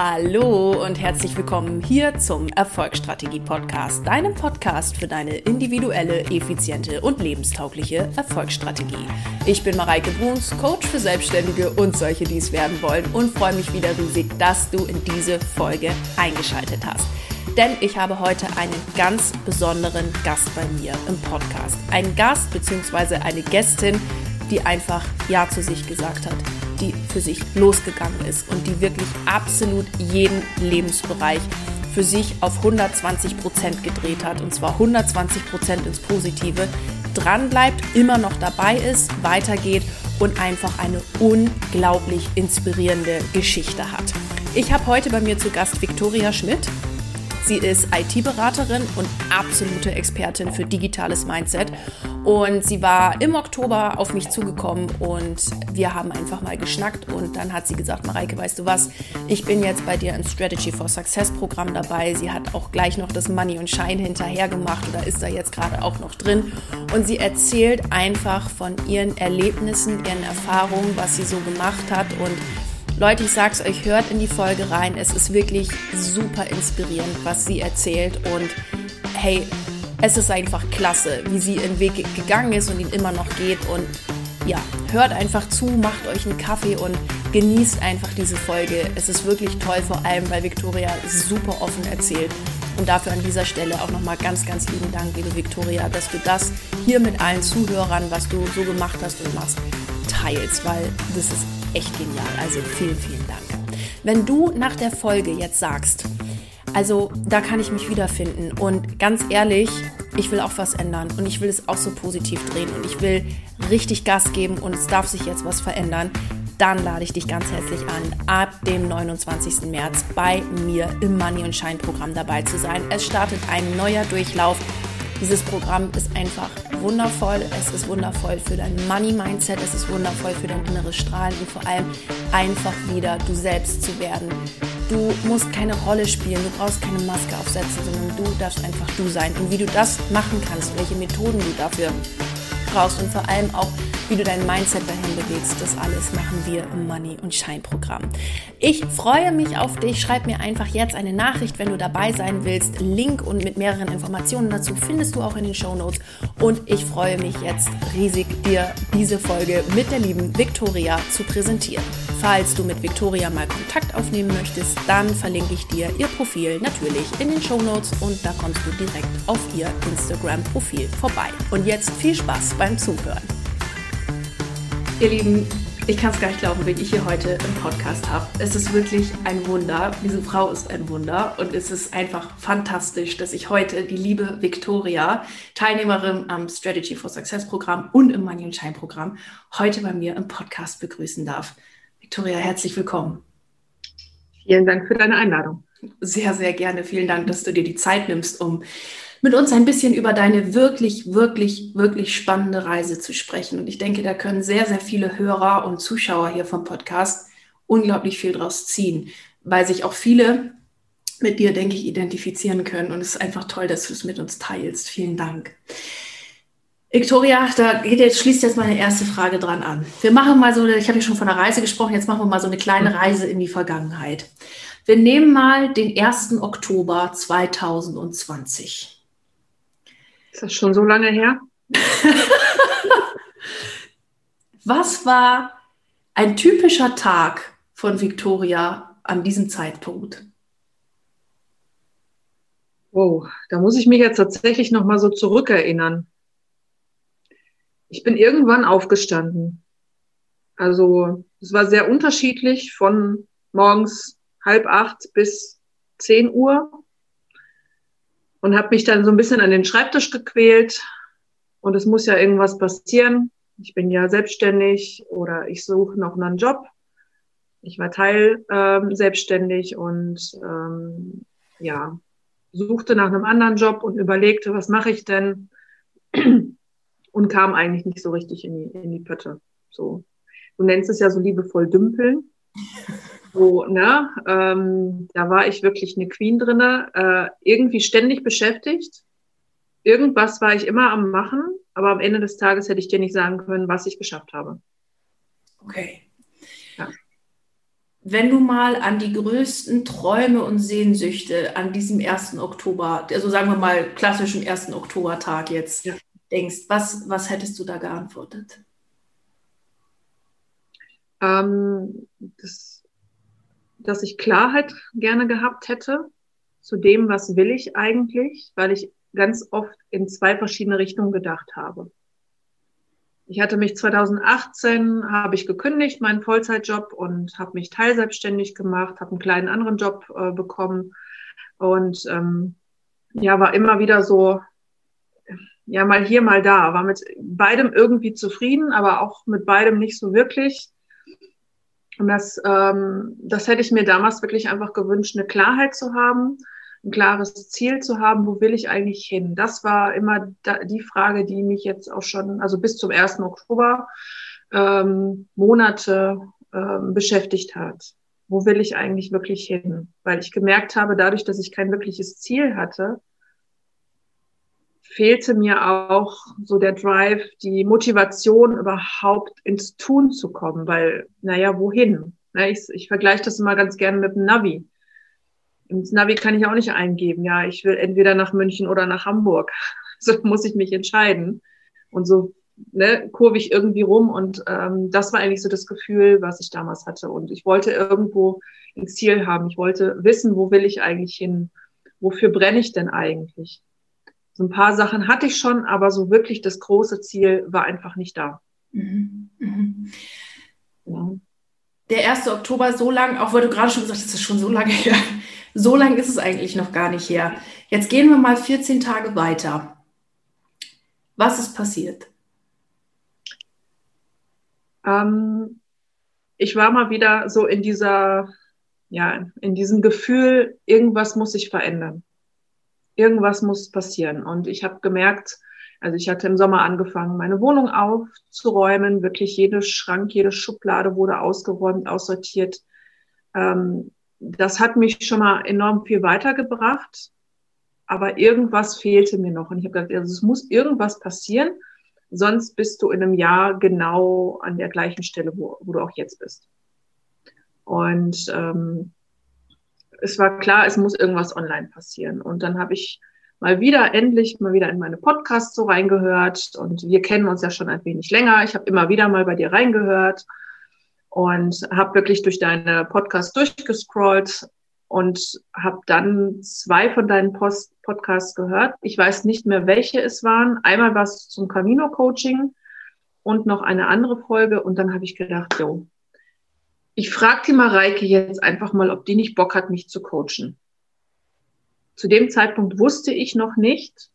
Hallo und herzlich willkommen hier zum Erfolgsstrategie Podcast, deinem Podcast für deine individuelle, effiziente und lebenstaugliche Erfolgsstrategie. Ich bin Mareike Bruns, Coach für Selbstständige und solche, die es werden wollen und freue mich wieder riesig, dass du in diese Folge eingeschaltet hast. Denn ich habe heute einen ganz besonderen Gast bei mir im Podcast. Ein Gast bzw. eine Gästin, die einfach Ja zu sich gesagt hat die für sich losgegangen ist und die wirklich absolut jeden Lebensbereich für sich auf 120 Prozent gedreht hat und zwar 120 Prozent ins Positive, dran bleibt, immer noch dabei ist, weitergeht und einfach eine unglaublich inspirierende Geschichte hat. Ich habe heute bei mir zu Gast Viktoria Schmidt. Sie ist IT-Beraterin und absolute Expertin für digitales Mindset. Und sie war im Oktober auf mich zugekommen und wir haben einfach mal geschnackt. Und dann hat sie gesagt, Mareike, weißt du was, ich bin jetzt bei dir im Strategy for Success Programm dabei. Sie hat auch gleich noch das Money und Shine hinterher gemacht oder ist da jetzt gerade auch noch drin. Und sie erzählt einfach von ihren Erlebnissen, ihren Erfahrungen, was sie so gemacht hat und Leute, ich sag's euch, hört in die Folge rein. Es ist wirklich super inspirierend, was sie erzählt. Und hey, es ist einfach klasse, wie sie ihren Weg gegangen ist und ihn immer noch geht. Und ja, hört einfach zu, macht euch einen Kaffee und genießt einfach diese Folge. Es ist wirklich toll, vor allem weil Victoria super offen erzählt. Und dafür an dieser Stelle auch nochmal ganz, ganz lieben Dank, liebe Victoria, dass du das hier mit allen Zuhörern, was du so gemacht hast und machst, teilst, weil das ist echt genial. Also vielen, vielen Dank. Wenn du nach der Folge jetzt sagst, also da kann ich mich wiederfinden und ganz ehrlich, ich will auch was ändern und ich will es auch so positiv drehen und ich will richtig Gas geben und es darf sich jetzt was verändern, dann lade ich dich ganz herzlich an, ab dem 29. März bei mir im Money und Shine Programm dabei zu sein. Es startet ein neuer Durchlauf dieses Programm ist einfach wundervoll. Es ist wundervoll für dein Money-Mindset, es ist wundervoll für dein inneres Strahlen und vor allem einfach wieder du selbst zu werden. Du musst keine Rolle spielen, du brauchst keine Maske aufsetzen, sondern du darfst einfach du sein. Und wie du das machen kannst, welche Methoden du dafür brauchst und vor allem auch, wie du dein Mindset dahin bewegst. Das alles machen wir im Money und Shine Programm. Ich freue mich auf dich. Schreib mir einfach jetzt eine Nachricht, wenn du dabei sein willst. Link und mit mehreren Informationen dazu findest du auch in den Show Notes. Und ich freue mich jetzt riesig, dir diese Folge mit der lieben Victoria zu präsentieren. Falls du mit Victoria mal Kontakt aufnehmen möchtest, dann verlinke ich dir ihr Profil natürlich in den Show Notes und da kommst du direkt auf ihr Instagram-Profil vorbei. Und jetzt viel Spaß beim Zuhören. Ihr Lieben, ich kann es gar nicht glauben, wen ich hier heute im Podcast habe. Es ist wirklich ein Wunder. Diese Frau ist ein Wunder und es ist einfach fantastisch, dass ich heute die liebe Victoria, Teilnehmerin am Strategy for Success Programm und im Money Shine Programm, heute bei mir im Podcast begrüßen darf. Victoria, herzlich willkommen. Vielen Dank für deine Einladung. Sehr, sehr gerne. Vielen Dank, dass du dir die Zeit nimmst, um mit uns ein bisschen über deine wirklich, wirklich, wirklich spannende Reise zu sprechen. Und ich denke, da können sehr, sehr viele Hörer und Zuschauer hier vom Podcast unglaublich viel draus ziehen, weil sich auch viele mit dir, denke ich, identifizieren können. Und es ist einfach toll, dass du es mit uns teilst. Vielen Dank. Victoria, da geht jetzt, schließt jetzt meine erste Frage dran an. Wir machen mal so, ich habe ja schon von der Reise gesprochen, jetzt machen wir mal so eine kleine Reise in die Vergangenheit. Wir nehmen mal den 1. Oktober 2020. Ist das schon so lange her? Was war ein typischer Tag von Victoria an diesem Zeitpunkt? Oh, da muss ich mich jetzt tatsächlich noch mal so zurückerinnern. Ich bin irgendwann aufgestanden. Also es war sehr unterschiedlich von morgens halb acht bis zehn Uhr und habe mich dann so ein bisschen an den Schreibtisch gequält. Und es muss ja irgendwas passieren. Ich bin ja selbstständig oder ich suche noch einen Job. Ich war Teil ähm, selbstständig und ähm, ja, suchte nach einem anderen Job und überlegte, was mache ich denn? Und kam eigentlich nicht so richtig in die, in die Pötte. So. Du nennst es ja so liebevoll Dümpeln. So, ne, ähm, da war ich wirklich eine Queen drinne, äh, irgendwie ständig beschäftigt. Irgendwas war ich immer am machen, aber am Ende des Tages hätte ich dir nicht sagen können, was ich geschafft habe. Okay. Ja. wenn du mal an die größten Träume und Sehnsüchte an diesem 1. Oktober, also sagen wir mal klassischen 1. Oktobertag jetzt ja. denkst, was, was hättest du da geantwortet? Ähm, das, dass ich Klarheit gerne gehabt hätte zu dem, was will ich eigentlich, weil ich ganz oft in zwei verschiedene Richtungen gedacht habe. Ich hatte mich 2018, habe ich gekündigt, meinen Vollzeitjob und habe mich teilselbstständig gemacht, habe einen kleinen anderen Job äh, bekommen und ähm, ja, war immer wieder so, ja, mal hier, mal da, war mit beidem irgendwie zufrieden, aber auch mit beidem nicht so wirklich. Und das, ähm, das hätte ich mir damals wirklich einfach gewünscht, eine Klarheit zu haben ein klares Ziel zu haben, wo will ich eigentlich hin? Das war immer die Frage, die mich jetzt auch schon, also bis zum 1. Oktober, ähm, Monate ähm, beschäftigt hat. Wo will ich eigentlich wirklich hin? Weil ich gemerkt habe, dadurch, dass ich kein wirkliches Ziel hatte, fehlte mir auch so der Drive, die Motivation überhaupt ins Tun zu kommen, weil, naja, wohin? Ich, ich vergleiche das immer ganz gerne mit dem Navi. Ins Navi kann ich auch nicht eingeben, ja, ich will entweder nach München oder nach Hamburg. So muss ich mich entscheiden. Und so ne, kurve ich irgendwie rum. Und ähm, das war eigentlich so das Gefühl, was ich damals hatte. Und ich wollte irgendwo ein Ziel haben. Ich wollte wissen, wo will ich eigentlich hin? Wofür brenne ich denn eigentlich? So ein paar Sachen hatte ich schon, aber so wirklich das große Ziel war einfach nicht da. Mhm. Mhm. Ja. Der 1. Oktober so lang, auch weil du gerade schon gesagt hast, das ist schon so lange her. So lange ist es eigentlich noch gar nicht her. Jetzt gehen wir mal 14 Tage weiter. Was ist passiert? Ähm, ich war mal wieder so in dieser, ja, in diesem Gefühl, irgendwas muss sich verändern. Irgendwas muss passieren. Und ich habe gemerkt, also ich hatte im Sommer angefangen, meine Wohnung aufzuräumen. Wirklich jede Schrank, jede Schublade wurde ausgeräumt, aussortiert. Ähm, das hat mich schon mal enorm viel weitergebracht. Aber irgendwas fehlte mir noch. Und ich habe gedacht, also es muss irgendwas passieren, sonst bist du in einem Jahr genau an der gleichen Stelle, wo, wo du auch jetzt bist. Und ähm, es war klar, es muss irgendwas online passieren. Und dann habe ich mal wieder, endlich mal wieder in meine Podcasts so reingehört. Und wir kennen uns ja schon ein wenig länger. Ich habe immer wieder mal bei dir reingehört und habe wirklich durch deine Podcasts durchgescrollt und habe dann zwei von deinen Post Podcasts gehört. Ich weiß nicht mehr, welche es waren. Einmal war es zum Camino-Coaching und noch eine andere Folge. Und dann habe ich gedacht, jo, ich frage die Mareike jetzt einfach mal, ob die nicht Bock hat, mich zu coachen. Zu dem Zeitpunkt wusste ich noch nicht,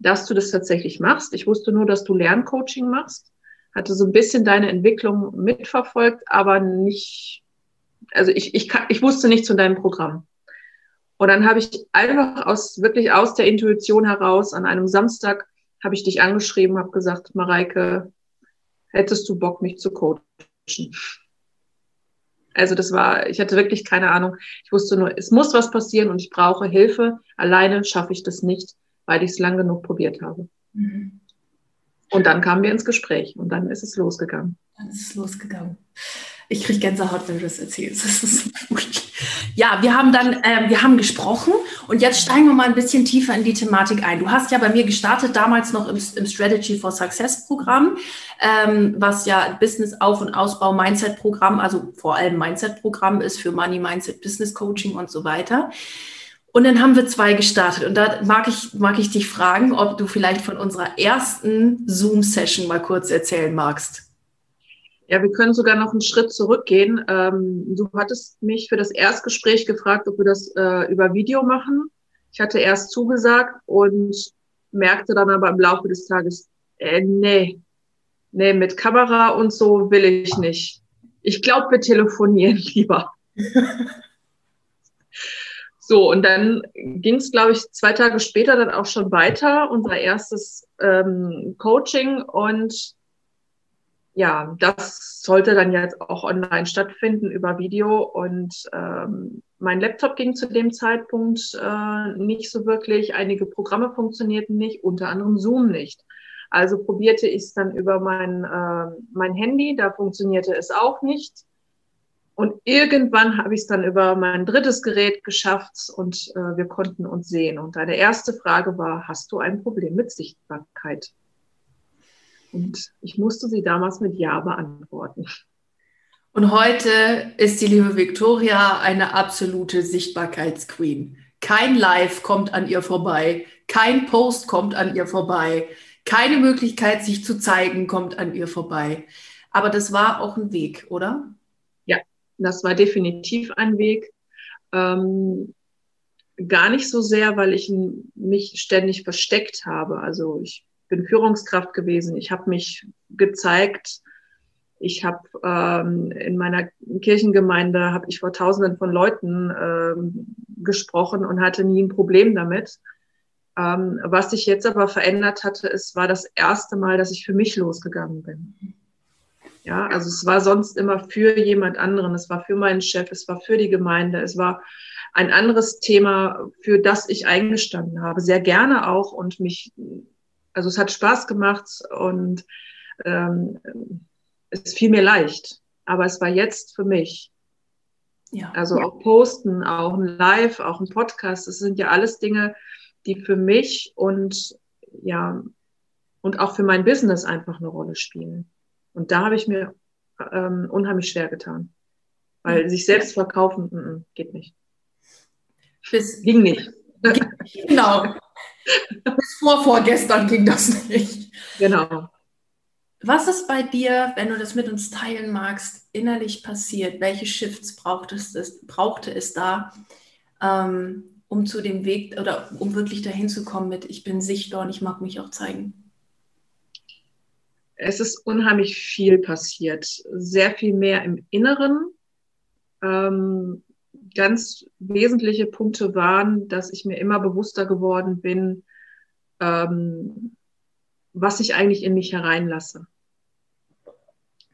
dass du das tatsächlich machst. Ich wusste nur, dass du Lerncoaching machst hatte so ein bisschen deine Entwicklung mitverfolgt, aber nicht, also ich, ich, ich wusste nichts von deinem Programm. Und dann habe ich einfach aus, wirklich aus der Intuition heraus an einem Samstag habe ich dich angeschrieben, habe gesagt, Mareike, hättest du Bock, mich zu coachen? Also das war, ich hatte wirklich keine Ahnung. Ich wusste nur, es muss was passieren und ich brauche Hilfe. Alleine schaffe ich das nicht, weil ich es lang genug probiert habe. Mhm. Und dann kamen wir ins Gespräch und dann ist es losgegangen. Dann ist es losgegangen. Ich kriege Gänsehaut, wenn du das erzählst. Das ist gut. Ja, wir haben dann, äh, wir haben gesprochen und jetzt steigen wir mal ein bisschen tiefer in die Thematik ein. Du hast ja bei mir gestartet, damals noch im, im Strategy for Success Programm, ähm, was ja Business Auf- und Ausbau Mindset Programm, also vor allem Mindset Programm ist für Money Mindset Business Coaching und so weiter. Und dann haben wir zwei gestartet. Und da mag ich, mag ich dich fragen, ob du vielleicht von unserer ersten Zoom-Session mal kurz erzählen magst. Ja, wir können sogar noch einen Schritt zurückgehen. Ähm, du hattest mich für das Erstgespräch gefragt, ob wir das äh, über Video machen. Ich hatte erst zugesagt und merkte dann aber im Laufe des Tages, äh, nee, nee, mit Kamera und so will ich nicht. Ich glaube, wir telefonieren lieber. So, und dann ging es, glaube ich, zwei Tage später dann auch schon weiter, unser erstes ähm, Coaching. Und ja, das sollte dann jetzt auch online stattfinden über Video. Und ähm, mein Laptop ging zu dem Zeitpunkt äh, nicht so wirklich. Einige Programme funktionierten nicht, unter anderem Zoom nicht. Also probierte ich es dann über mein, äh, mein Handy, da funktionierte es auch nicht. Und irgendwann habe ich es dann über mein drittes Gerät geschafft und äh, wir konnten uns sehen. Und deine erste Frage war, hast du ein Problem mit Sichtbarkeit? Und ich musste sie damals mit Ja beantworten. Und heute ist die liebe Victoria eine absolute Sichtbarkeitsqueen. Kein Live kommt an ihr vorbei, kein Post kommt an ihr vorbei, keine Möglichkeit, sich zu zeigen, kommt an ihr vorbei. Aber das war auch ein Weg, oder? Ja, das war definitiv ein Weg. Ähm, gar nicht so sehr, weil ich mich ständig versteckt habe. Also ich bin Führungskraft gewesen. Ich habe mich gezeigt, ich habe ähm, in meiner Kirchengemeinde habe ich vor Tausenden von Leuten ähm, gesprochen und hatte nie ein Problem damit. Ähm, was sich jetzt aber verändert hatte, es war das erste Mal, dass ich für mich losgegangen bin. Ja, also es war sonst immer für jemand anderen. Es war für meinen Chef, es war für die Gemeinde, es war ein anderes Thema, für das ich eingestanden habe. Sehr gerne auch und mich, also es hat Spaß gemacht und ähm, es fiel mir leicht, aber es war jetzt für mich. Ja. Also auch Posten, auch ein Live, auch ein Podcast, das sind ja alles Dinge, die für mich und ja, und auch für mein Business einfach eine Rolle spielen. Und da habe ich mir ähm, unheimlich schwer getan. Weil sich selbst verkaufen, m -m, geht nicht. Bis, ging nicht. Genau. Bis vor vorgestern ging das nicht. Genau. Was ist bei dir, wenn du das mit uns teilen magst, innerlich passiert? Welche Shifts brauchte es, brauchte es da, ähm, um zu dem Weg oder um wirklich dahin zu kommen mit, ich bin sichtbar und ich mag mich auch zeigen? Es ist unheimlich viel passiert. Sehr viel mehr im Inneren. Ähm, ganz wesentliche Punkte waren, dass ich mir immer bewusster geworden bin, ähm, was ich eigentlich in mich hereinlasse.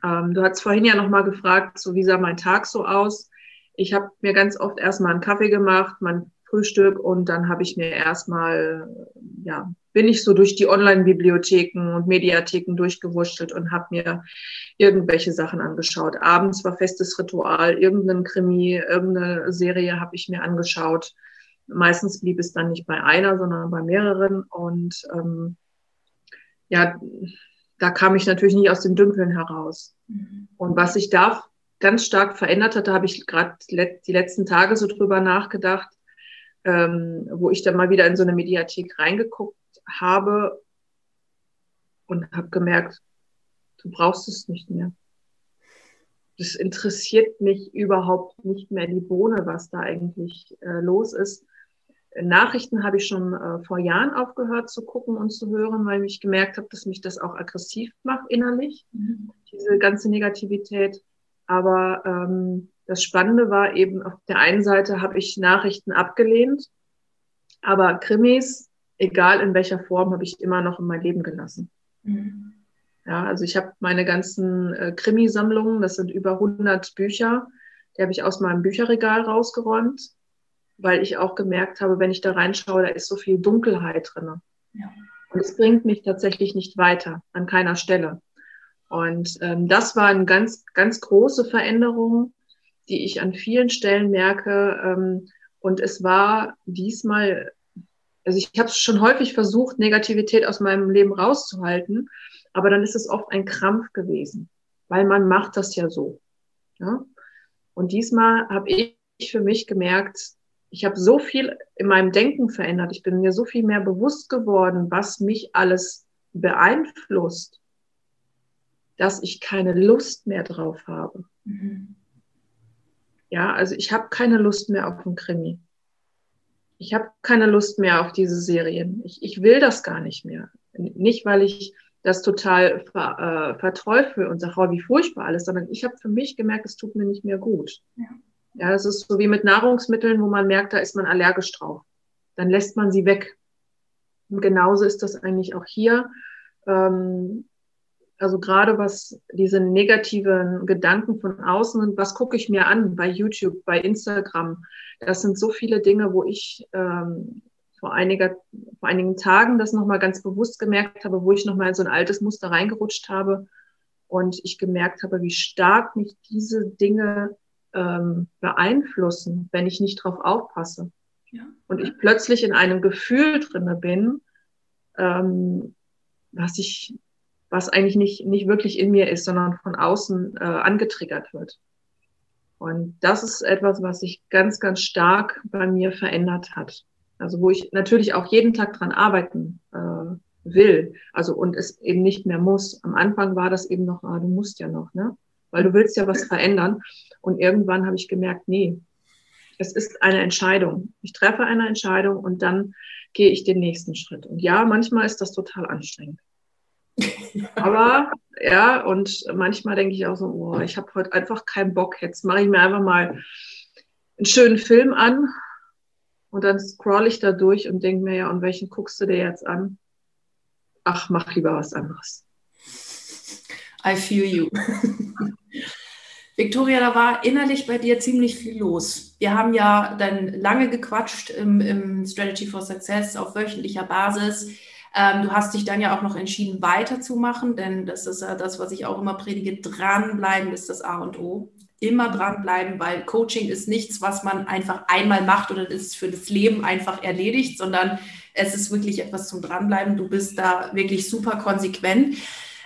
Ähm, du hast vorhin ja nochmal gefragt, so wie sah mein Tag so aus? Ich habe mir ganz oft erstmal einen Kaffee gemacht, mein Frühstück und dann habe ich mir erstmal, ja, bin ich so durch die Online-Bibliotheken und Mediatheken durchgewurschtelt und habe mir irgendwelche Sachen angeschaut. Abends war festes Ritual, irgendein Krimi, irgendeine Serie habe ich mir angeschaut. Meistens blieb es dann nicht bei einer, sondern bei mehreren. Und ähm, ja, da kam ich natürlich nicht aus dem Dünkeln heraus. Mhm. Und was sich da ganz stark verändert hat, da habe ich gerade die letzten Tage so drüber nachgedacht, ähm, wo ich dann mal wieder in so eine Mediathek reingeguckt habe und habe gemerkt, du brauchst es nicht mehr. Das interessiert mich überhaupt nicht mehr die Bohne, was da eigentlich äh, los ist. Nachrichten habe ich schon äh, vor Jahren aufgehört zu gucken und zu hören, weil ich gemerkt habe, dass mich das auch aggressiv macht innerlich, mhm. diese ganze Negativität. Aber ähm, das Spannende war eben, auf der einen Seite habe ich Nachrichten abgelehnt, aber Krimis, egal in welcher Form, habe ich immer noch in mein Leben gelassen. Mhm. Ja, also ich habe meine ganzen äh, Krimisammlungen, das sind über 100 Bücher, die habe ich aus meinem Bücherregal rausgeräumt weil ich auch gemerkt habe, wenn ich da reinschaue, da ist so viel Dunkelheit drin. Ja. Und es bringt mich tatsächlich nicht weiter, an keiner Stelle. Und ähm, das war eine ganz, ganz große Veränderung, die ich an vielen Stellen merke. Ähm, und es war diesmal, also ich habe es schon häufig versucht, Negativität aus meinem Leben rauszuhalten, aber dann ist es oft ein Krampf gewesen, weil man macht das ja so. Ja? Und diesmal habe ich für mich gemerkt, ich habe so viel in meinem Denken verändert. Ich bin mir so viel mehr bewusst geworden, was mich alles beeinflusst, dass ich keine Lust mehr drauf habe. Mhm. Ja, also ich habe keine Lust mehr auf einen Krimi. Ich habe keine Lust mehr auf diese Serien. Ich, ich will das gar nicht mehr. Nicht, weil ich das total ver, äh, verteufel und sage, oh, wie furchtbar alles, sondern ich habe für mich gemerkt, es tut mir nicht mehr gut. Ja. Ja, das ist so wie mit Nahrungsmitteln, wo man merkt, da ist man allergisch drauf. Dann lässt man sie weg. Und genauso ist das eigentlich auch hier. Ähm, also gerade was diese negativen Gedanken von außen und was gucke ich mir an bei YouTube, bei Instagram. Das sind so viele Dinge, wo ich ähm, vor, einiger, vor einigen Tagen das nochmal ganz bewusst gemerkt habe, wo ich nochmal in so ein altes Muster reingerutscht habe und ich gemerkt habe, wie stark mich diese Dinge ähm, beeinflussen, wenn ich nicht drauf aufpasse. Ja. Und ich plötzlich in einem Gefühl drinne bin, ähm, was ich, was eigentlich nicht, nicht wirklich in mir ist, sondern von außen äh, angetriggert wird. Und das ist etwas, was sich ganz, ganz stark bei mir verändert hat. Also wo ich natürlich auch jeden Tag dran arbeiten äh, will. Also und es eben nicht mehr muss. Am Anfang war das eben noch, ah, du musst ja noch, ne? Weil du willst ja was verändern. Und irgendwann habe ich gemerkt, nee, es ist eine Entscheidung. Ich treffe eine Entscheidung und dann gehe ich den nächsten Schritt. Und ja, manchmal ist das total anstrengend. Aber ja, und manchmal denke ich auch so, oh, ich habe heute einfach keinen Bock. Jetzt mache ich mir einfach mal einen schönen Film an und dann scroll ich da durch und denke mir, ja, und welchen guckst du dir jetzt an? Ach, mach lieber was anderes. I feel you. Victoria, da war innerlich bei dir ziemlich viel los. Wir haben ja dann lange gequatscht im, im Strategy for Success auf wöchentlicher Basis. Ähm, du hast dich dann ja auch noch entschieden, weiterzumachen, denn das ist ja das, was ich auch immer predige. Dranbleiben ist das A und O. Immer dranbleiben, weil Coaching ist nichts, was man einfach einmal macht oder ist für das Leben einfach erledigt, sondern es ist wirklich etwas zum Dranbleiben. Du bist da wirklich super konsequent.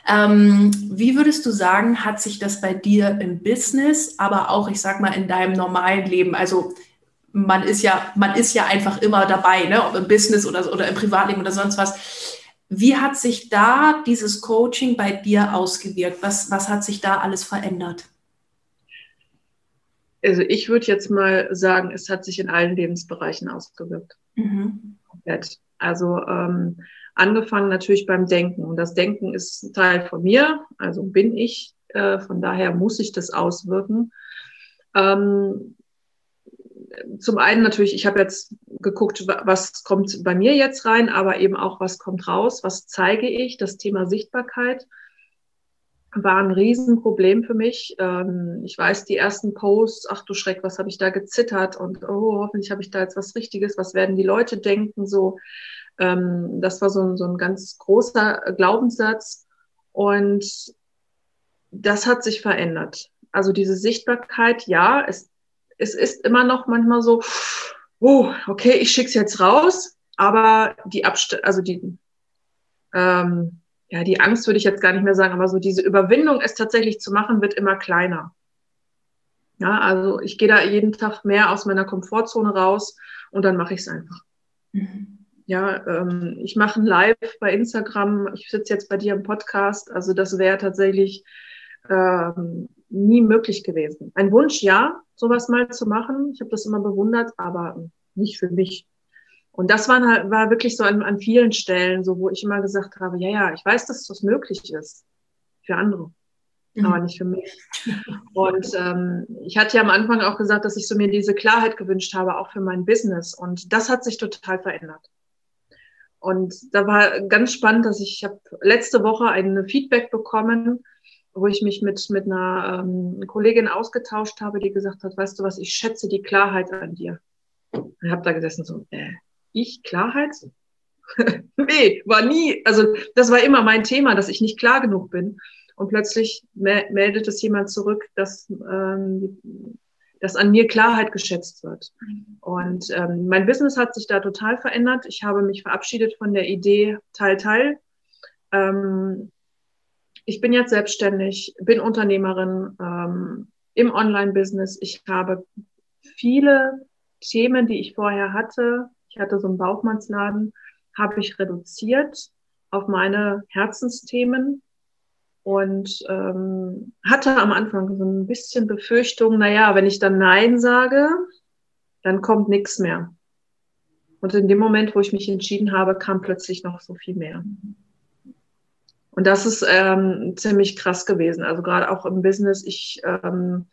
Ähm, wie würdest du sagen, hat sich das bei dir im Business, aber auch, ich sag mal, in deinem normalen Leben, also man ist ja, man ist ja einfach immer dabei, ne? ob im Business oder, oder im Privatleben oder sonst was. Wie hat sich da dieses Coaching bei dir ausgewirkt? Was, was hat sich da alles verändert? Also ich würde jetzt mal sagen, es hat sich in allen Lebensbereichen ausgewirkt. Mhm. Also ähm, angefangen natürlich beim Denken. Und das Denken ist ein Teil von mir, also bin ich. Äh, von daher muss ich das auswirken. Ähm, zum einen natürlich, ich habe jetzt geguckt, was kommt bei mir jetzt rein, aber eben auch, was kommt raus, was zeige ich. Das Thema Sichtbarkeit war ein Riesenproblem für mich. Ähm, ich weiß, die ersten Posts, ach du Schreck, was habe ich da gezittert und oh, hoffentlich habe ich da jetzt was Richtiges, was werden die Leute denken, so. Ähm, das war so ein, so ein ganz großer Glaubenssatz und das hat sich verändert. Also diese Sichtbarkeit, ja, es, es ist immer noch manchmal so, oh, okay, ich schick's jetzt raus, aber die Abst also die, ähm, ja, die Angst würde ich jetzt gar nicht mehr sagen, aber so diese Überwindung, es tatsächlich zu machen, wird immer kleiner. Ja, also ich gehe da jeden Tag mehr aus meiner Komfortzone raus und dann mache ich es einfach. Mhm. Ja, ähm, ich mache ein Live bei Instagram. Ich sitze jetzt bei dir im Podcast. Also das wäre tatsächlich ähm, nie möglich gewesen. Ein Wunsch, ja, sowas mal zu machen. Ich habe das immer bewundert, aber nicht für mich. Und das war, halt, war wirklich so an, an vielen Stellen, so wo ich immer gesagt habe, ja, ja, ich weiß, dass das möglich ist für andere, mhm. aber nicht für mich. Und ähm, ich hatte ja am Anfang auch gesagt, dass ich so mir diese Klarheit gewünscht habe, auch für mein Business. Und das hat sich total verändert. Und da war ganz spannend, dass ich, ich habe letzte Woche ein Feedback bekommen, wo ich mich mit, mit einer ähm, Kollegin ausgetauscht habe, die gesagt hat, weißt du was, ich schätze die Klarheit an dir. Ich habe da gesessen so, äh, ich Klarheit? nee, war nie, also das war immer mein Thema, dass ich nicht klar genug bin. Und plötzlich meldet es jemand zurück, dass ähm, dass an mir Klarheit geschätzt wird. Und ähm, mein Business hat sich da total verändert. Ich habe mich verabschiedet von der Idee Teil, Teil. Ähm, ich bin jetzt selbstständig, bin Unternehmerin ähm, im Online-Business. Ich habe viele Themen, die ich vorher hatte. Ich hatte so einen Bauchmannsladen, habe ich reduziert auf meine Herzensthemen und ähm, hatte am Anfang so ein bisschen Befürchtung, naja, wenn ich dann Nein sage, dann kommt nichts mehr. Und in dem Moment, wo ich mich entschieden habe, kam plötzlich noch so viel mehr. Und das ist ähm, ziemlich krass gewesen. Also gerade auch im Business, ich ähm,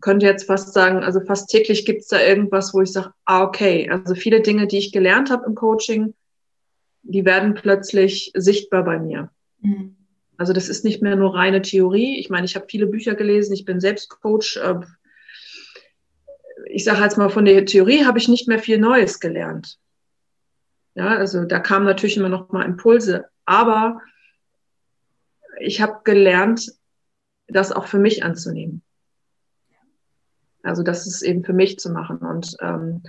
könnte jetzt fast sagen, also fast täglich gibt es da irgendwas, wo ich sage, ah, okay, also viele Dinge, die ich gelernt habe im Coaching, die werden plötzlich sichtbar bei mir. Mhm. Also das ist nicht mehr nur reine Theorie. Ich meine, ich habe viele Bücher gelesen, ich bin selbst Coach. Ähm, ich sage jetzt mal, von der Theorie habe ich nicht mehr viel Neues gelernt. Ja, also da kamen natürlich immer noch mal Impulse, aber ich habe gelernt, das auch für mich anzunehmen. Also das ist eben für mich zu machen. Und ähm,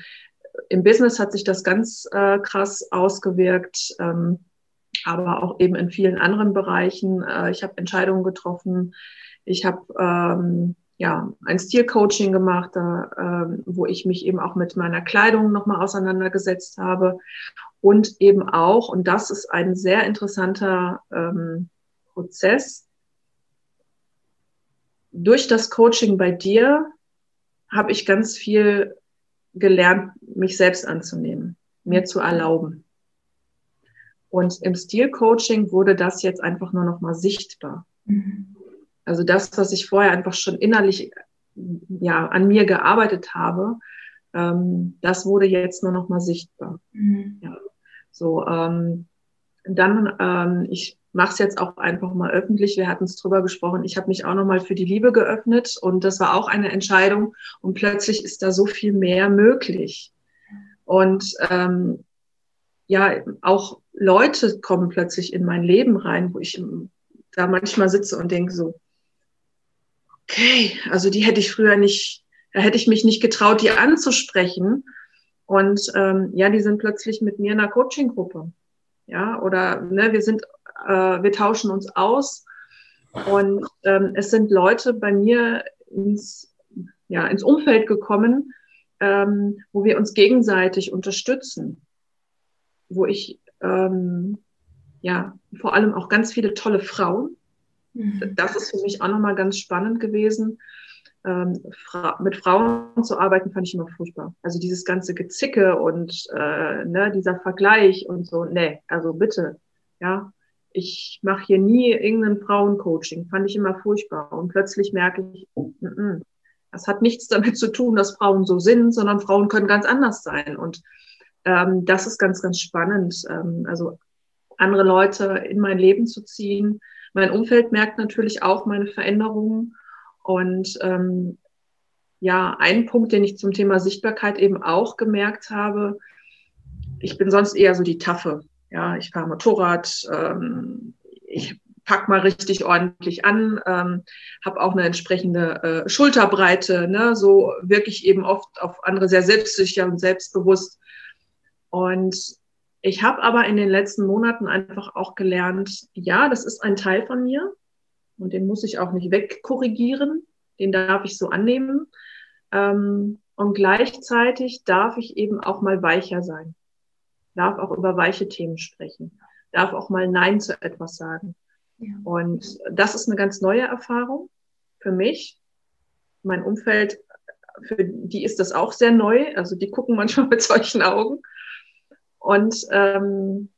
im Business hat sich das ganz äh, krass ausgewirkt, ähm, aber auch eben in vielen anderen Bereichen. Äh, ich habe Entscheidungen getroffen. Ich habe ähm, ja ein Stilcoaching gemacht, da, äh, wo ich mich eben auch mit meiner Kleidung nochmal auseinandergesetzt habe und eben auch, und das ist ein sehr interessanter ähm, Prozess, durch das Coaching bei dir habe ich ganz viel gelernt, mich selbst anzunehmen, mir zu erlauben. Und im Stilcoaching wurde das jetzt einfach nur noch mal sichtbar. Mhm. Also das, was ich vorher einfach schon innerlich ja an mir gearbeitet habe, ähm, das wurde jetzt nur noch mal sichtbar. Mhm. Ja. So ähm, dann ähm, ich mache es jetzt auch einfach mal öffentlich. Wir hatten es drüber gesprochen. Ich habe mich auch noch mal für die Liebe geöffnet und das war auch eine Entscheidung. Und plötzlich ist da so viel mehr möglich. Und ähm, ja, auch Leute kommen plötzlich in mein Leben rein, wo ich da manchmal sitze und denke so, okay, also die hätte ich früher nicht, da hätte ich mich nicht getraut, die anzusprechen. Und ähm, ja, die sind plötzlich mit mir in einer Coaching-Gruppe. Ja, oder ne, wir sind äh, wir tauschen uns aus. Und ähm, es sind Leute bei mir ins, ja, ins Umfeld gekommen, ähm, wo wir uns gegenseitig unterstützen, wo ich ähm, ja vor allem auch ganz viele tolle Frauen. Mhm. Das ist für mich auch nochmal ganz spannend gewesen. Ähm, fra mit Frauen zu arbeiten, fand ich immer furchtbar. Also dieses ganze Gezicke und äh, ne, dieser Vergleich und so, nee, also bitte, ja, ich mache hier nie irgendein Frauencoaching, fand ich immer furchtbar. Und plötzlich merke ich, mm -mm, das hat nichts damit zu tun, dass Frauen so sind, sondern Frauen können ganz anders sein. Und ähm, das ist ganz, ganz spannend. Ähm, also andere Leute in mein Leben zu ziehen. Mein Umfeld merkt natürlich auch meine Veränderungen. Und ähm, ja, ein Punkt, den ich zum Thema Sichtbarkeit eben auch gemerkt habe, ich bin sonst eher so die Taffe. Ja, ich fahre Motorrad, ähm, ich pack mal richtig ordentlich an, ähm, habe auch eine entsprechende äh, Schulterbreite, ne, so wirklich eben oft auf andere sehr selbstsicher und selbstbewusst. Und ich habe aber in den letzten Monaten einfach auch gelernt, ja, das ist ein Teil von mir und den muss ich auch nicht wegkorrigieren, den darf ich so annehmen. Ähm, und gleichzeitig darf ich eben auch mal weicher sein darf auch über weiche Themen sprechen, darf auch mal Nein zu etwas sagen. Ja. Und das ist eine ganz neue Erfahrung für mich. Mein Umfeld, für die ist das auch sehr neu. Also die gucken manchmal mit solchen Augen. Und ähm,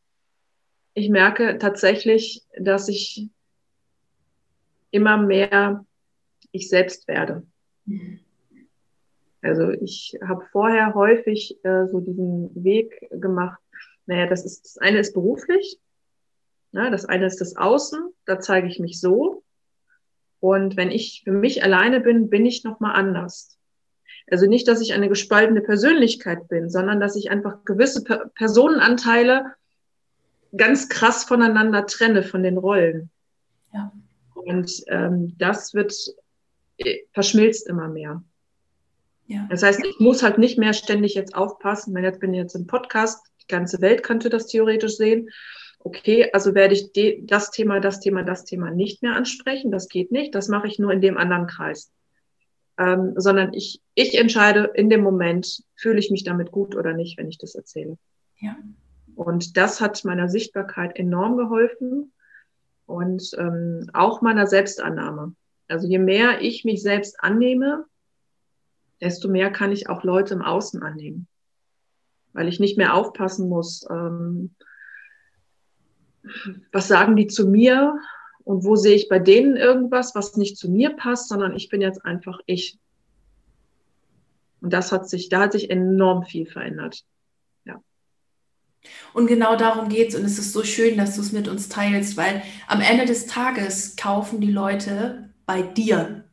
ich merke tatsächlich, dass ich immer mehr ich selbst werde. Mhm. Also ich habe vorher häufig äh, so diesen Weg gemacht, naja, das ist, das eine ist beruflich, ne, das eine ist das Außen, da zeige ich mich so. Und wenn ich für mich alleine bin, bin ich nochmal anders. Also nicht, dass ich eine gespaltene Persönlichkeit bin, sondern dass ich einfach gewisse per Personenanteile ganz krass voneinander trenne von den Rollen. Ja. Und ähm, das wird äh, verschmilzt immer mehr. Ja. Das heißt, ich muss halt nicht mehr ständig jetzt aufpassen, wenn jetzt bin ich jetzt im Podcast, ganze Welt könnte das theoretisch sehen. Okay, also werde ich das Thema, das Thema, das Thema nicht mehr ansprechen. Das geht nicht. Das mache ich nur in dem anderen Kreis. Ähm, sondern ich, ich entscheide in dem Moment, fühle ich mich damit gut oder nicht, wenn ich das erzähle. Ja. Und das hat meiner Sichtbarkeit enorm geholfen und ähm, auch meiner Selbstannahme. Also je mehr ich mich selbst annehme, desto mehr kann ich auch Leute im Außen annehmen weil ich nicht mehr aufpassen muss, ähm, was sagen die zu mir und wo sehe ich bei denen irgendwas, was nicht zu mir passt, sondern ich bin jetzt einfach ich. Und das hat sich, da hat sich enorm viel verändert. Und genau darum geht es. Und es ist so schön, dass du es mit uns teilst, weil am Ende des Tages kaufen die Leute bei dir.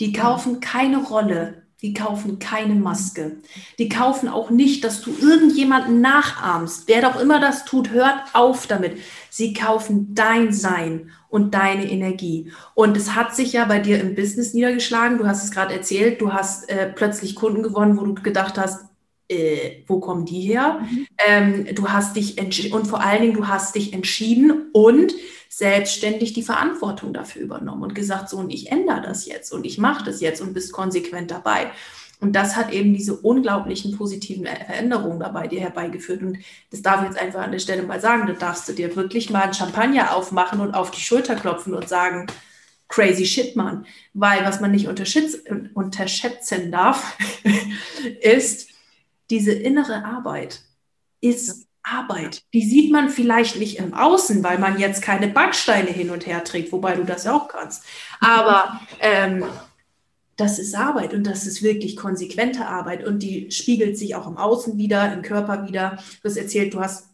Die kaufen keine Rolle Die kaufen keine Maske. Die kaufen auch nicht, dass du irgendjemanden nachahmst. Wer doch immer das tut, hört auf damit. Sie kaufen dein Sein und deine Energie. Und es hat sich ja bei dir im Business niedergeschlagen. Du hast es gerade erzählt. Du hast äh, plötzlich Kunden gewonnen, wo du gedacht hast, äh, wo kommen die her? Mhm. Ähm, du hast dich und vor allen Dingen, du hast dich entschieden und selbstständig die Verantwortung dafür übernommen und gesagt, so und ich ändere das jetzt und ich mache das jetzt und bist konsequent dabei. Und das hat eben diese unglaublichen positiven Veränderungen dabei dir herbeigeführt. Und das darf ich jetzt einfach an der Stelle mal sagen. Da darfst du dir wirklich mal ein Champagner aufmachen und auf die Schulter klopfen und sagen, crazy shit, Mann. Weil was man nicht unterschätzen darf, ist, diese innere Arbeit ist Arbeit. Die sieht man vielleicht nicht im Außen, weil man jetzt keine Backsteine hin und her trägt, wobei du das ja auch kannst. Aber ähm, das ist Arbeit und das ist wirklich konsequente Arbeit und die spiegelt sich auch im Außen wieder, im Körper wieder. Du hast erzählt, du hast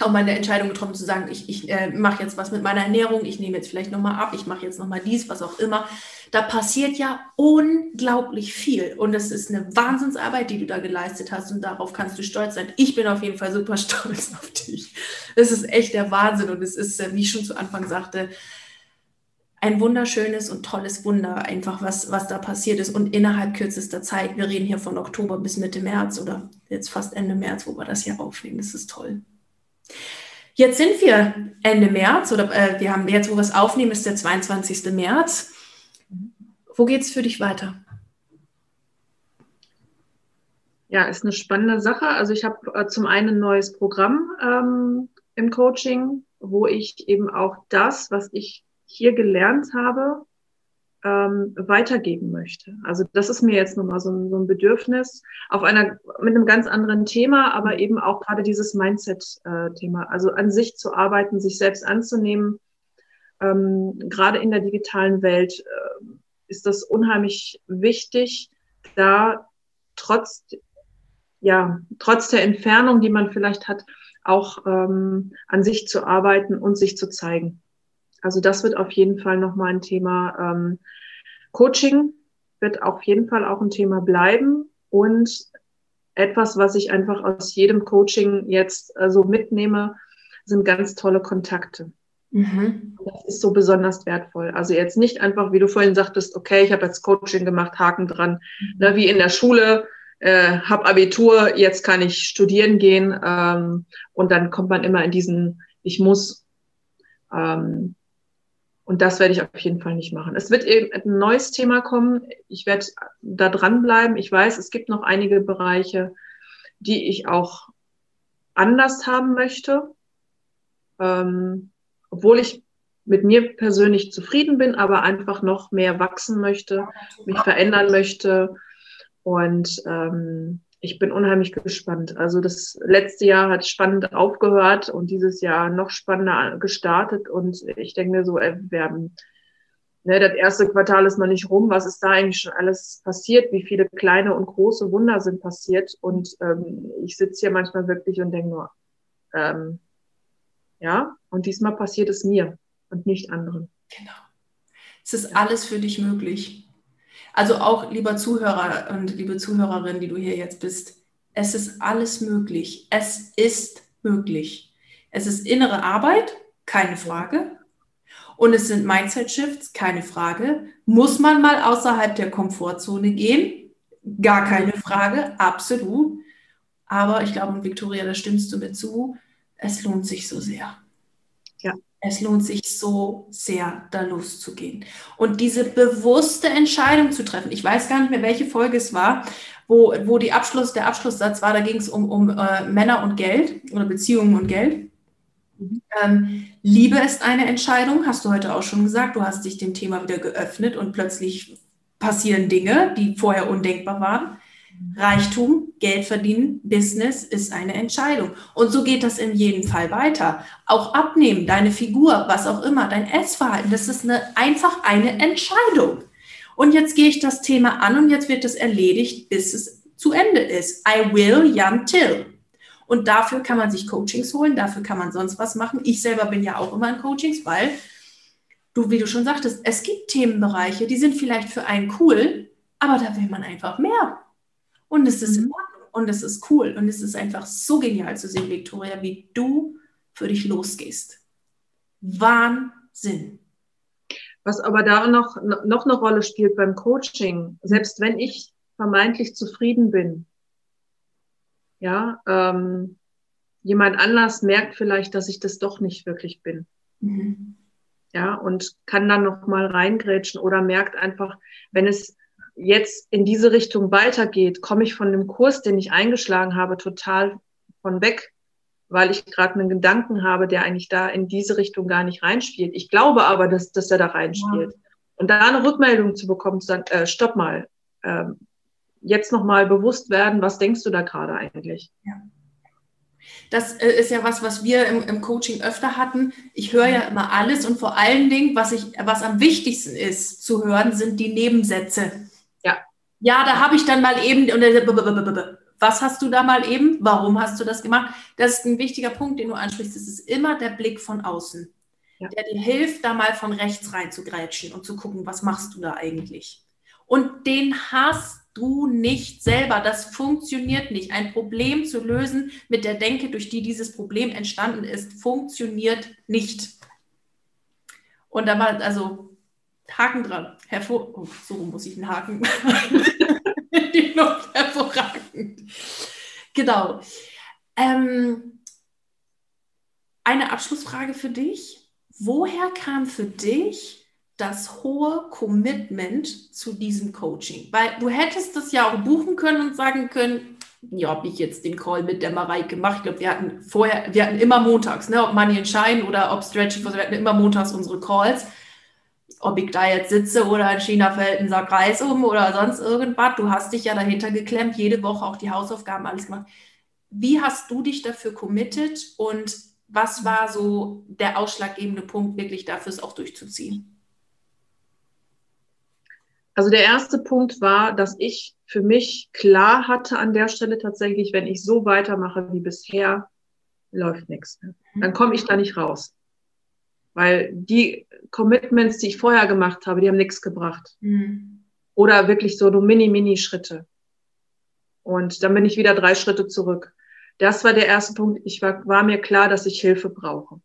auch mal eine Entscheidung getroffen zu sagen, ich, ich äh, mache jetzt was mit meiner Ernährung, ich nehme jetzt vielleicht nochmal ab, ich mache jetzt nochmal dies, was auch immer. Da passiert ja unglaublich viel und es ist eine Wahnsinnsarbeit, die du da geleistet hast und darauf kannst du stolz sein. Ich bin auf jeden Fall super stolz auf dich. Es ist echt der Wahnsinn und es ist, äh, wie ich schon zu Anfang sagte, ein wunderschönes und tolles Wunder, einfach was, was da passiert ist. Und innerhalb kürzester Zeit, wir reden hier von Oktober bis Mitte März oder jetzt fast Ende März, wo wir das hier aufnehmen, das ist toll. Jetzt sind wir Ende März oder äh, wir haben jetzt, wo wir es aufnehmen, ist der 22. März. Wo geht es für dich weiter? Ja, ist eine spannende Sache. Also ich habe äh, zum einen ein neues Programm ähm, im Coaching, wo ich eben auch das, was ich hier gelernt habe, ähm, weitergeben möchte. Also das ist mir jetzt nochmal so ein, so ein Bedürfnis auf einer mit einem ganz anderen Thema, aber eben auch gerade dieses Mindset-Thema. also an sich zu arbeiten, sich selbst anzunehmen. Ähm, gerade in der digitalen Welt äh, ist das unheimlich wichtig, da trotz ja trotz der Entfernung, die man vielleicht hat, auch ähm, an sich zu arbeiten und sich zu zeigen. Also das wird auf jeden Fall nochmal ein Thema. Ähm, Coaching wird auf jeden Fall auch ein Thema bleiben und etwas, was ich einfach aus jedem Coaching jetzt äh, so mitnehme, sind ganz tolle Kontakte. Mhm. Das ist so besonders wertvoll. Also jetzt nicht einfach, wie du vorhin sagtest, okay, ich habe jetzt Coaching gemacht, Haken dran, mhm. ne, wie in der Schule, äh, habe Abitur, jetzt kann ich studieren gehen ähm, und dann kommt man immer in diesen, ich muss. Ähm, und das werde ich auf jeden Fall nicht machen. Es wird eben ein neues Thema kommen. Ich werde da dranbleiben. Ich weiß, es gibt noch einige Bereiche, die ich auch anders haben möchte. Ähm, obwohl ich mit mir persönlich zufrieden bin, aber einfach noch mehr wachsen möchte, mich verändern möchte. Und ähm, ich bin unheimlich gespannt. Also das letzte Jahr hat spannend aufgehört und dieses Jahr noch spannender gestartet. Und ich denke mir so, ey, wir haben, ne, das erste Quartal ist noch nicht rum. Was ist da eigentlich schon alles passiert? Wie viele kleine und große Wunder sind passiert? Und ähm, ich sitze hier manchmal wirklich und denke nur, ähm, ja, und diesmal passiert es mir und nicht anderen. Genau. Es ist alles für dich möglich. Also auch, lieber Zuhörer und liebe Zuhörerin, die du hier jetzt bist, es ist alles möglich. Es ist möglich. Es ist innere Arbeit, keine Frage. Und es sind Mindset-Shifts, keine Frage. Muss man mal außerhalb der Komfortzone gehen? Gar keine Frage, absolut. Aber ich glaube, Victoria, da stimmst du mir zu, es lohnt sich so sehr. Es lohnt sich so sehr, da loszugehen. Und diese bewusste Entscheidung zu treffen. Ich weiß gar nicht mehr, welche Folge es war, wo, wo die Abschluss, der Abschlusssatz war, da ging es um, um äh, Männer und Geld oder Beziehungen und Geld. Mhm. Ähm, Liebe ist eine Entscheidung, hast du heute auch schon gesagt. Du hast dich dem Thema wieder geöffnet und plötzlich passieren Dinge, die vorher undenkbar waren. Reichtum, Geld verdienen, Business ist eine Entscheidung. Und so geht das in jedem Fall weiter. Auch abnehmen, deine Figur, was auch immer, dein Essverhalten, das ist eine, einfach eine Entscheidung. Und jetzt gehe ich das Thema an und jetzt wird es erledigt, bis es zu Ende ist. I will until. Und dafür kann man sich Coachings holen, dafür kann man sonst was machen. Ich selber bin ja auch immer in Coachings, weil du, wie du schon sagtest, es gibt Themenbereiche, die sind vielleicht für einen cool, Aber da will man einfach mehr. Und es ist mhm. in Ordnung und es ist cool und es ist einfach so genial zu sehen, Victoria, wie du für dich losgehst. Wahnsinn. Was aber da noch, noch eine Rolle spielt beim Coaching, selbst wenn ich vermeintlich zufrieden bin, ja, ähm, jemand anders merkt vielleicht, dass ich das doch nicht wirklich bin. Mhm. Ja, und kann dann noch mal reingrätschen oder merkt einfach, wenn es jetzt in diese Richtung weitergeht, komme ich von dem Kurs, den ich eingeschlagen habe, total von weg, weil ich gerade einen Gedanken habe, der eigentlich da in diese Richtung gar nicht reinspielt. Ich glaube aber, dass, dass er da reinspielt. Ja. Und da eine Rückmeldung zu bekommen, zu sagen, äh, stopp mal, äh, jetzt noch mal bewusst werden, was denkst du da gerade eigentlich? Ja. Das äh, ist ja was, was wir im, im Coaching öfter hatten. Ich höre ja immer alles und vor allen Dingen, was, ich, was am wichtigsten ist zu hören, sind die Nebensätze. Ja. Da habe ich dann mal eben, was hast du da mal eben? Warum hast du das gemacht? Das ist ein wichtiger Punkt, den du ansprichst. Das ist immer der Blick von außen, ja. der dir hilft, da mal von rechts rein zu grätschen und zu gucken, was machst du da eigentlich? Und den hast du nicht selber. Das funktioniert nicht. Ein Problem zu lösen mit der Denke, durch die dieses Problem entstanden ist, funktioniert nicht. Und da war also Haken dran. Hervor oh, so muss ich einen Haken. Luft hervorragend. Genau. Ähm, eine Abschlussfrage für dich. Woher kam für dich das hohe Commitment zu diesem Coaching? Weil du hättest das ja auch buchen können und sagen können, ja, habe ich jetzt den Call mit der Mareike gemacht. Ich glaube, wir hatten vorher, wir hatten immer montags, ne, ob Money Shine oder ob Stretch, wir hatten immer montags unsere Calls. Ob ich da jetzt sitze oder in China fällt ein Sack Reis um oder sonst irgendwas. Du hast dich ja dahinter geklemmt, jede Woche auch die Hausaufgaben, alles gemacht. Wie hast du dich dafür committed und was war so der ausschlaggebende Punkt, wirklich dafür es auch durchzuziehen? Also der erste Punkt war, dass ich für mich klar hatte an der Stelle tatsächlich, wenn ich so weitermache wie bisher, läuft nichts. Dann komme ich da nicht raus. Weil die Commitments, die ich vorher gemacht habe, die haben nichts gebracht. Mhm. Oder wirklich so nur Mini-Mini-Schritte. Und dann bin ich wieder drei Schritte zurück. Das war der erste Punkt. Ich war, war mir klar, dass ich Hilfe brauche.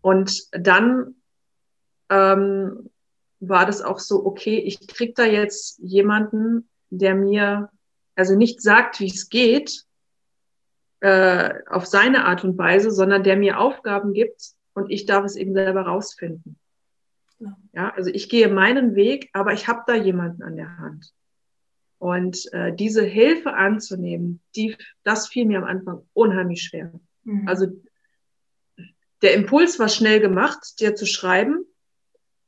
Und dann ähm, war das auch so, okay, ich krieg da jetzt jemanden, der mir also nicht sagt, wie es geht, äh, auf seine Art und Weise, sondern der mir Aufgaben gibt und ich darf es eben selber rausfinden. Ja, ja also ich gehe meinen Weg, aber ich habe da jemanden an der Hand. Und äh, diese Hilfe anzunehmen, die, das fiel mir am Anfang unheimlich schwer. Mhm. Also der Impuls war schnell gemacht, dir zu schreiben,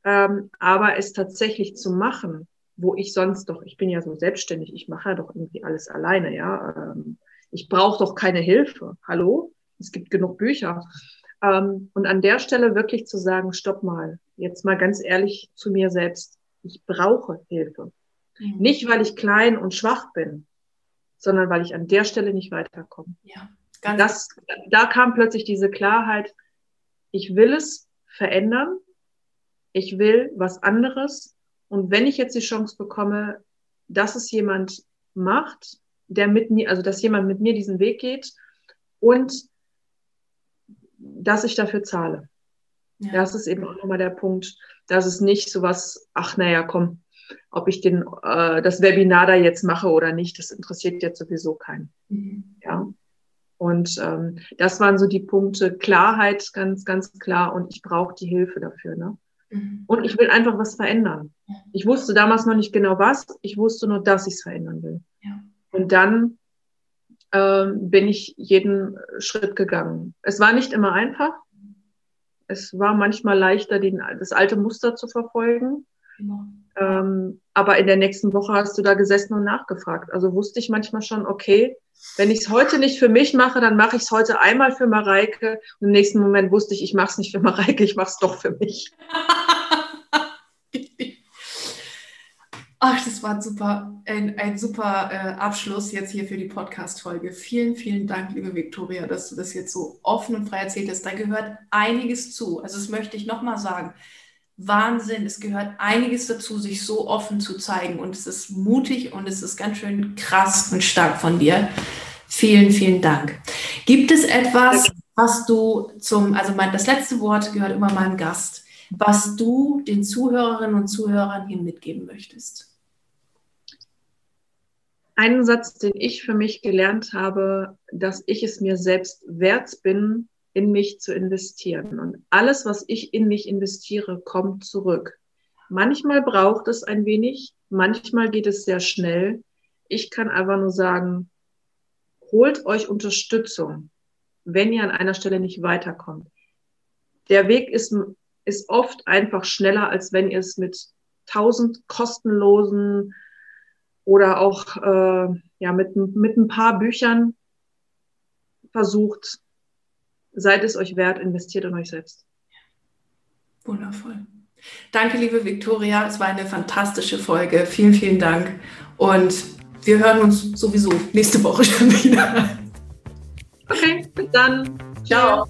ähm, aber es tatsächlich zu machen, wo ich sonst doch, ich bin ja so selbstständig, ich mache ja doch irgendwie alles alleine, ja. Ähm, ich brauche doch keine Hilfe. Hallo? Es gibt genug Bücher. Ähm, und an der Stelle wirklich zu sagen, stopp mal, jetzt mal ganz ehrlich zu mir selbst, ich brauche Hilfe. Mhm. Nicht, weil ich klein und schwach bin, sondern weil ich an der Stelle nicht weiterkomme. Ja, ganz das, da kam plötzlich diese Klarheit, ich will es verändern, ich will was anderes. Und wenn ich jetzt die Chance bekomme, dass es jemand macht, der mit mir, also dass jemand mit mir diesen Weg geht und dass ich dafür zahle. Ja. Das ist eben auch nochmal der Punkt, dass es nicht so was, ach naja, komm, ob ich den, äh, das Webinar da jetzt mache oder nicht, das interessiert jetzt sowieso keinen. Mhm. Ja. Und ähm, das waren so die Punkte, Klarheit, ganz, ganz klar, und ich brauche die Hilfe dafür. Ne? Mhm. Und ich will einfach was verändern. Ich wusste damals noch nicht genau was, ich wusste nur, dass ich es verändern will. Ja. Und dann ähm, bin ich jeden Schritt gegangen. Es war nicht immer einfach. Es war manchmal leichter, den, das alte Muster zu verfolgen. Genau. Ähm, aber in der nächsten Woche hast du da gesessen und nachgefragt. Also wusste ich manchmal schon, okay, wenn ich es heute nicht für mich mache, dann mache ich es heute einmal für Mareike. Und im nächsten Moment wusste ich, ich mache es nicht für Mareike, ich mache es doch für mich. Ach, das war ein super, ein, ein super äh, Abschluss jetzt hier für die Podcast-Folge. Vielen, vielen Dank, liebe Viktoria, dass du das jetzt so offen und frei erzählt hast. Da gehört einiges zu. Also das möchte ich nochmal sagen Wahnsinn. Es gehört einiges dazu, sich so offen zu zeigen. Und es ist mutig und es ist ganz schön krass und stark von dir. Vielen, vielen Dank. Gibt es etwas, was du zum, also mein, das letzte Wort gehört immer meinem Gast, was du den Zuhörerinnen und Zuhörern hier mitgeben möchtest? Einen Satz, den ich für mich gelernt habe, dass ich es mir selbst wert bin, in mich zu investieren. Und alles, was ich in mich investiere, kommt zurück. Manchmal braucht es ein wenig, manchmal geht es sehr schnell. Ich kann einfach nur sagen, holt euch Unterstützung, wenn ihr an einer Stelle nicht weiterkommt. Der Weg ist, ist oft einfach schneller, als wenn ihr es mit tausend kostenlosen oder auch äh, ja, mit, mit ein paar Büchern versucht, seid es euch wert, investiert in euch selbst. Wundervoll. Danke, liebe Viktoria. Es war eine fantastische Folge. Vielen, vielen Dank. Und wir hören uns sowieso nächste Woche schon wieder. Okay, bis dann. Ciao.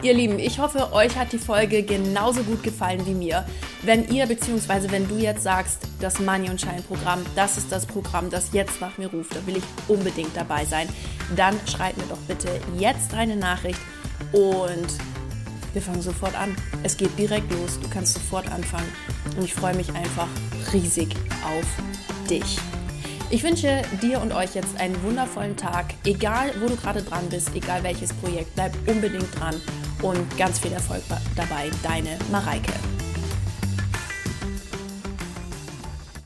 Ihr Lieben, ich hoffe, euch hat die Folge genauso gut gefallen wie mir. Wenn ihr bzw. wenn du jetzt sagst, das Money und Shine Programm, das ist das Programm, das jetzt nach mir ruft, da will ich unbedingt dabei sein, dann schreib mir doch bitte jetzt eine Nachricht und wir fangen sofort an. Es geht direkt los, du kannst sofort anfangen und ich freue mich einfach riesig auf dich. Ich wünsche dir und euch jetzt einen wundervollen Tag, egal wo du gerade dran bist, egal welches Projekt, bleib unbedingt dran und ganz viel Erfolg dabei. Deine Mareike.